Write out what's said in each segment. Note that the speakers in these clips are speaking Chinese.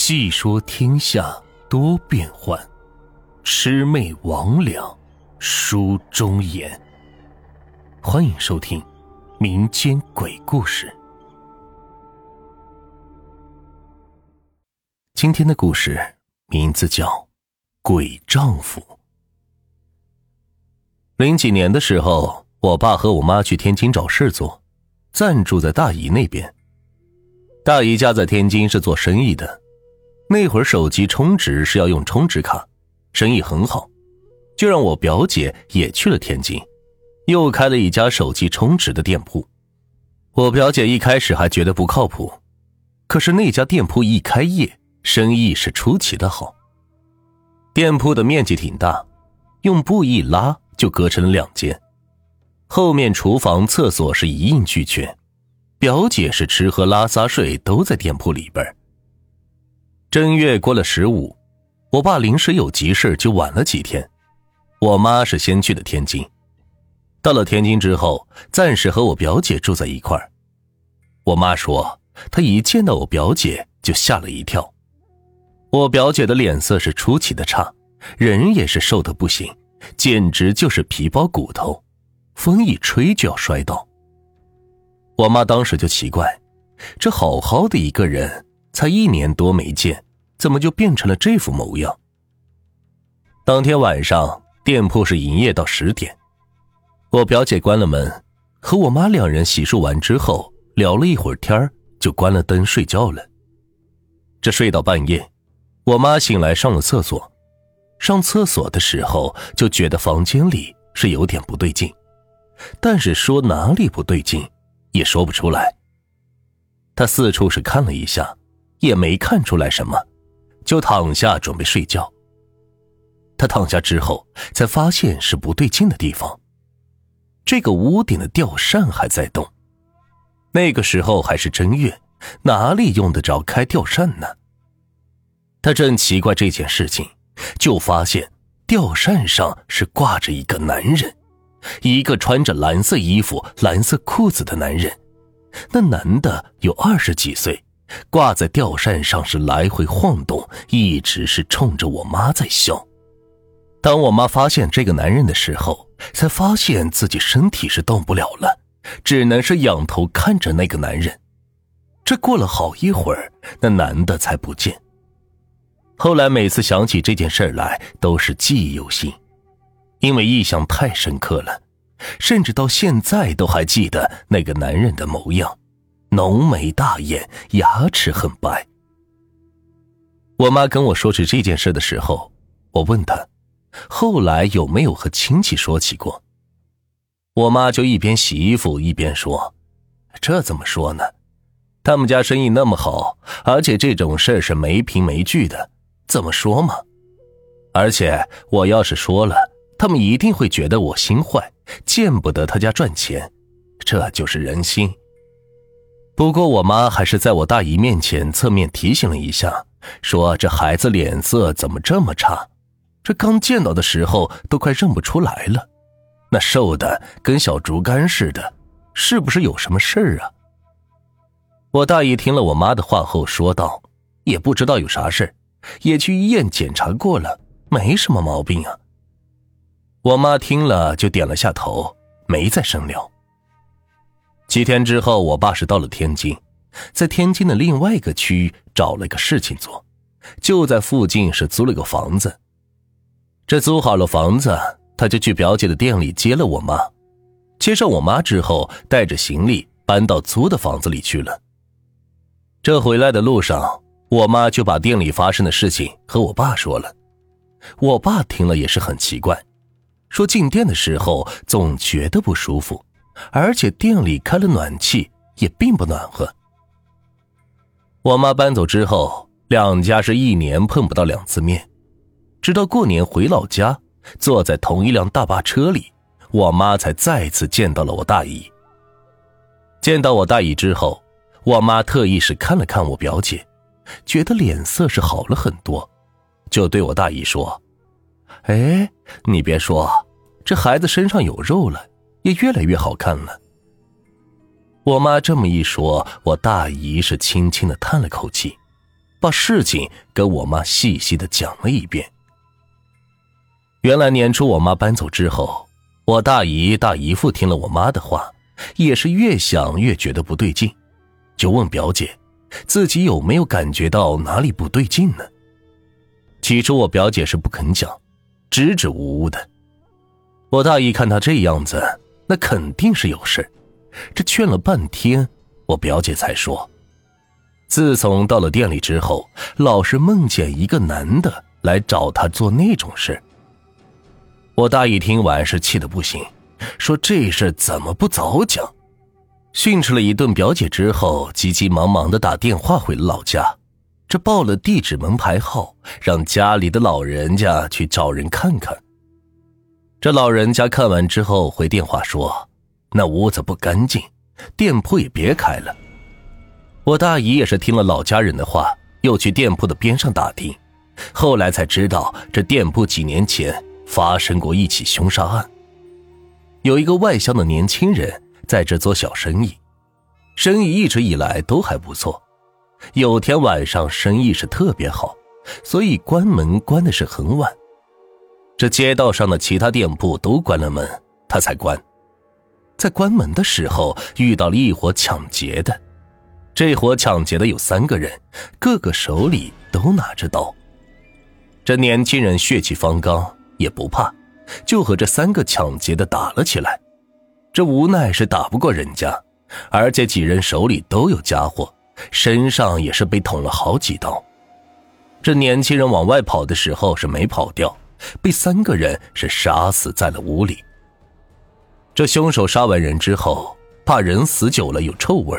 细说天下多变幻，魑魅魍魉书中言。欢迎收听民间鬼故事。今天的故事名字叫《鬼丈夫》。零几年的时候，我爸和我妈去天津找事做，暂住在大姨那边。大姨家在天津是做生意的。那会儿手机充值是要用充值卡，生意很好，就让我表姐也去了天津，又开了一家手机充值的店铺。我表姐一开始还觉得不靠谱，可是那家店铺一开业，生意是出奇的好。店铺的面积挺大，用布一拉就隔成了两间，后面厨房、厕所是一应俱全。表姐是吃喝拉撒睡都在店铺里边。正月过了十五，我爸临时有急事就晚了几天。我妈是先去的天津，到了天津之后，暂时和我表姐住在一块儿。我妈说，她一见到我表姐就吓了一跳。我表姐的脸色是出奇的差，人也是瘦的不行，简直就是皮包骨头，风一吹就要摔倒。我妈当时就奇怪，这好好的一个人。才一年多没见，怎么就变成了这副模样？当天晚上，店铺是营业到十点，我表姐关了门，和我妈两人洗漱完之后聊了一会儿天就关了灯睡觉了。这睡到半夜，我妈醒来上了厕所，上厕所的时候就觉得房间里是有点不对劲，但是说哪里不对劲也说不出来。她四处是看了一下。也没看出来什么，就躺下准备睡觉。他躺下之后，才发现是不对劲的地方。这个屋顶的吊扇还在动。那个时候还是正月，哪里用得着开吊扇呢？他正奇怪这件事情，就发现吊扇上是挂着一个男人，一个穿着蓝色衣服、蓝色裤子的男人。那男的有二十几岁。挂在吊扇上是来回晃动，一直是冲着我妈在笑。当我妈发现这个男人的时候，才发现自己身体是动不了了，只能是仰头看着那个男人。这过了好一会儿，那男的才不见。后来每次想起这件事来，都是记忆犹新，因为印象太深刻了，甚至到现在都还记得那个男人的模样。浓眉大眼，牙齿很白。我妈跟我说起这件事的时候，我问她，后来有没有和亲戚说起过？我妈就一边洗衣服一边说：“这怎么说呢？他们家生意那么好，而且这种事是没凭没据的，怎么说嘛？而且我要是说了，他们一定会觉得我心坏，见不得他家赚钱，这就是人心。”不过，我妈还是在我大姨面前侧面提醒了一下，说：“这孩子脸色怎么这么差？这刚见到的时候都快认不出来了，那瘦的跟小竹竿似的，是不是有什么事儿啊？”我大姨听了我妈的话后说道：“也不知道有啥事也去医院检查过了，没什么毛病啊。”我妈听了就点了下头，没再深聊。几天之后，我爸是到了天津，在天津的另外一个区找了个事情做，就在附近是租了个房子。这租好了房子，他就去表姐的店里接了我妈，接上我妈之后，带着行李搬到租的房子里去了。这回来的路上，我妈就把店里发生的事情和我爸说了。我爸听了也是很奇怪，说进店的时候总觉得不舒服。而且店里开了暖气，也并不暖和。我妈搬走之后，两家是一年碰不到两次面，直到过年回老家，坐在同一辆大巴车里，我妈才再次见到了我大姨。见到我大姨之后，我妈特意是看了看我表姐，觉得脸色是好了很多，就对我大姨说：“哎，你别说，这孩子身上有肉了。”也越来越好看了。我妈这么一说，我大姨是轻轻的叹了口气，把事情跟我妈细细的讲了一遍。原来年初我妈搬走之后，我大姨大姨夫听了我妈的话，也是越想越觉得不对劲，就问表姐，自己有没有感觉到哪里不对劲呢？起初我表姐是不肯讲，支支吾吾的。我大姨看她这样子，那肯定是有事。这劝了半天，我表姐才说，自从到了店里之后，老是梦见一个男的来找她做那种事。我大姨听完是气得不行，说这事怎么不早讲？训斥了一顿表姐之后，急急忙忙的打电话回了老家，这报了地址门牌号，让家里的老人家去找人看看。这老人家看完之后回电话说，那屋子不干净，店铺也别开了。我大姨也是听了老家人的话，又去店铺的边上打听，后来才知道这店铺几年前。发生过一起凶杀案。有一个外乡的年轻人在这做小生意，生意一直以来都还不错。有天晚上生意是特别好，所以关门关的是很晚。这街道上的其他店铺都关了门，他才关。在关门的时候遇到了一伙抢劫的，这伙抢劫的有三个人，个个手里都拿着刀。这年轻人血气方刚。也不怕，就和这三个抢劫的打了起来。这无奈是打不过人家，而且几人手里都有家伙，身上也是被捅了好几刀。这年轻人往外跑的时候是没跑掉，被三个人是杀死在了屋里。这凶手杀完人之后，怕人死久了有臭味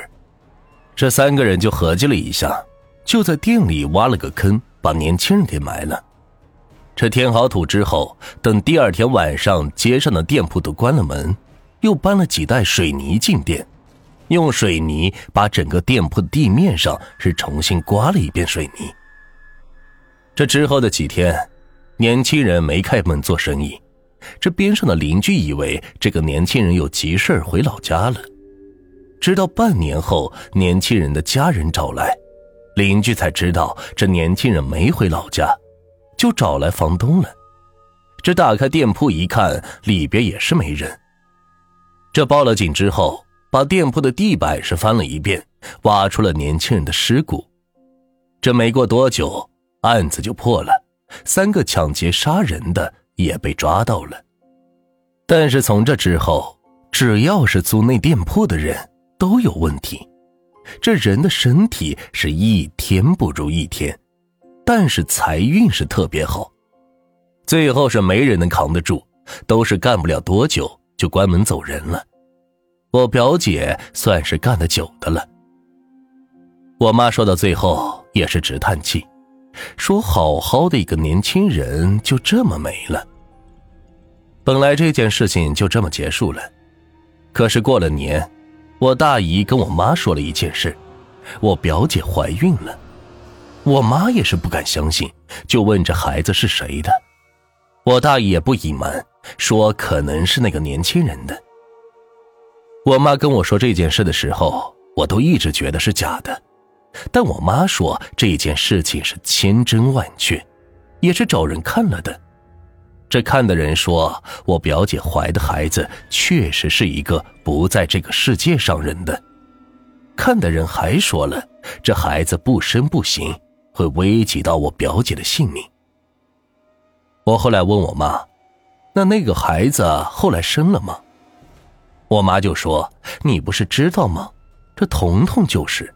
这三个人就合计了一下，就在店里挖了个坑，把年轻人给埋了。这填好土之后，等第二天晚上街上的店铺都关了门，又搬了几袋水泥进店，用水泥把整个店铺的地面上是重新刮了一遍水泥。这之后的几天，年轻人没开门做生意，这边上的邻居以为这个年轻人有急事回老家了。直到半年后，年轻人的家人找来，邻居才知道这年轻人没回老家。就找来房东了，这打开店铺一看，里边也是没人。这报了警之后，把店铺的地板是翻了一遍，挖出了年轻人的尸骨。这没过多久，案子就破了，三个抢劫杀人的也被抓到了。但是从这之后，只要是租那店铺的人都有问题，这人的身体是一天不如一天。但是财运是特别好，最后是没人能扛得住，都是干不了多久就关门走人了。我表姐算是干得久的了。我妈说到最后也是直叹气，说好好的一个年轻人就这么没了。本来这件事情就这么结束了，可是过了年，我大姨跟我妈说了一件事，我表姐怀孕了。我妈也是不敢相信，就问这孩子是谁的。我大姨也不隐瞒，说可能是那个年轻人的。我妈跟我说这件事的时候，我都一直觉得是假的。但我妈说这件事情是千真万确，也是找人看了的。这看的人说，我表姐怀的孩子确实是一个不在这个世界上人的。看的人还说了，这孩子不生不行。会危及到我表姐的性命。我后来问我妈：“那那个孩子后来生了吗？”我妈就说：“你不是知道吗？这彤彤就是。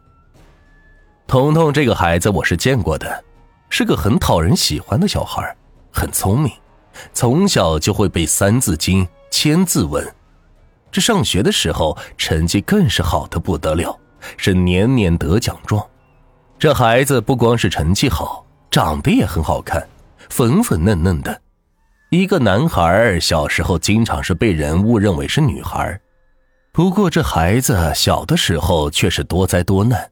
彤彤这个孩子我是见过的，是个很讨人喜欢的小孩，很聪明，从小就会背《三字经》《千字文》，这上学的时候成绩更是好的不得了，是年年得奖状。”这孩子不光是成绩好，长得也很好看，粉粉嫩嫩的。一个男孩小时候经常是被人误认为是女孩，不过这孩子小的时候却是多灾多难，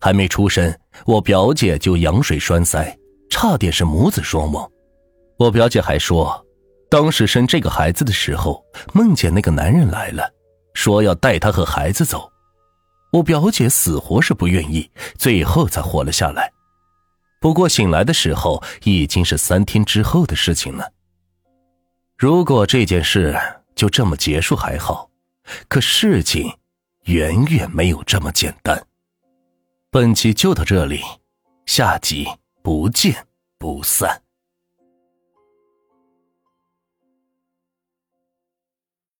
还没出生我表姐就羊水栓塞差点是母子双亡。我表姐还说当时生这个孩子的时候梦见那个男人来了说要带她和孩子走我表姐死活是不愿意最后才活了下来。不过醒来的时候已经是三天之后的事情了。如果这件事就这么结束还好可事情远远没有这么简单。本期就到这里下集不见不散。